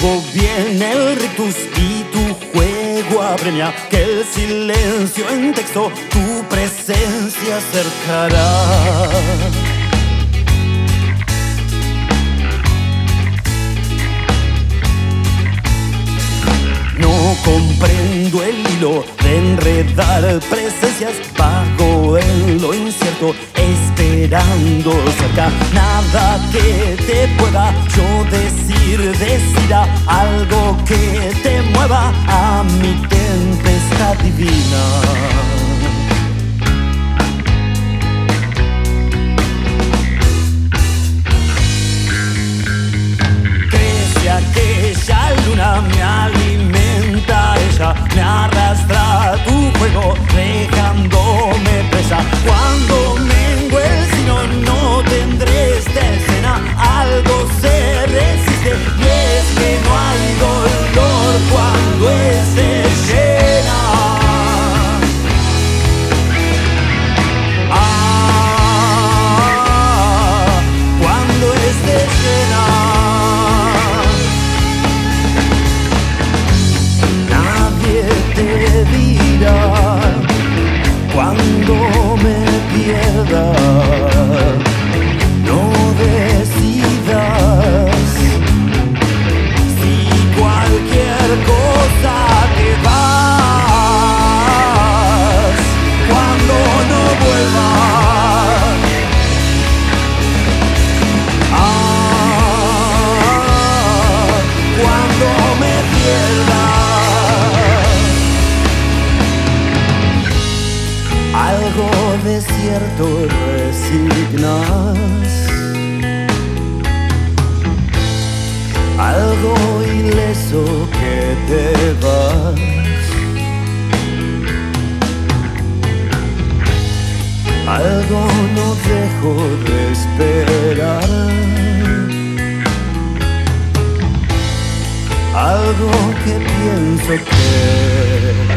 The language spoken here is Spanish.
Luego viene el rictus y tu juego apremia que el silencio en texto. Tu presencia acercará. No comprendo el hilo de enredar presencias. Vago en lo incierto, esperando cerca. Nada que te pueda yo decir, decida algo que te mueva a mi tempestad divina. Aquella luna, me alimenta ella, me arrastra tu fuego, cuando no vuelvas. Ah, cuando me pierda. Algo desierto resignas. Algo ileso que te vas. De esperar. Algo que pienso que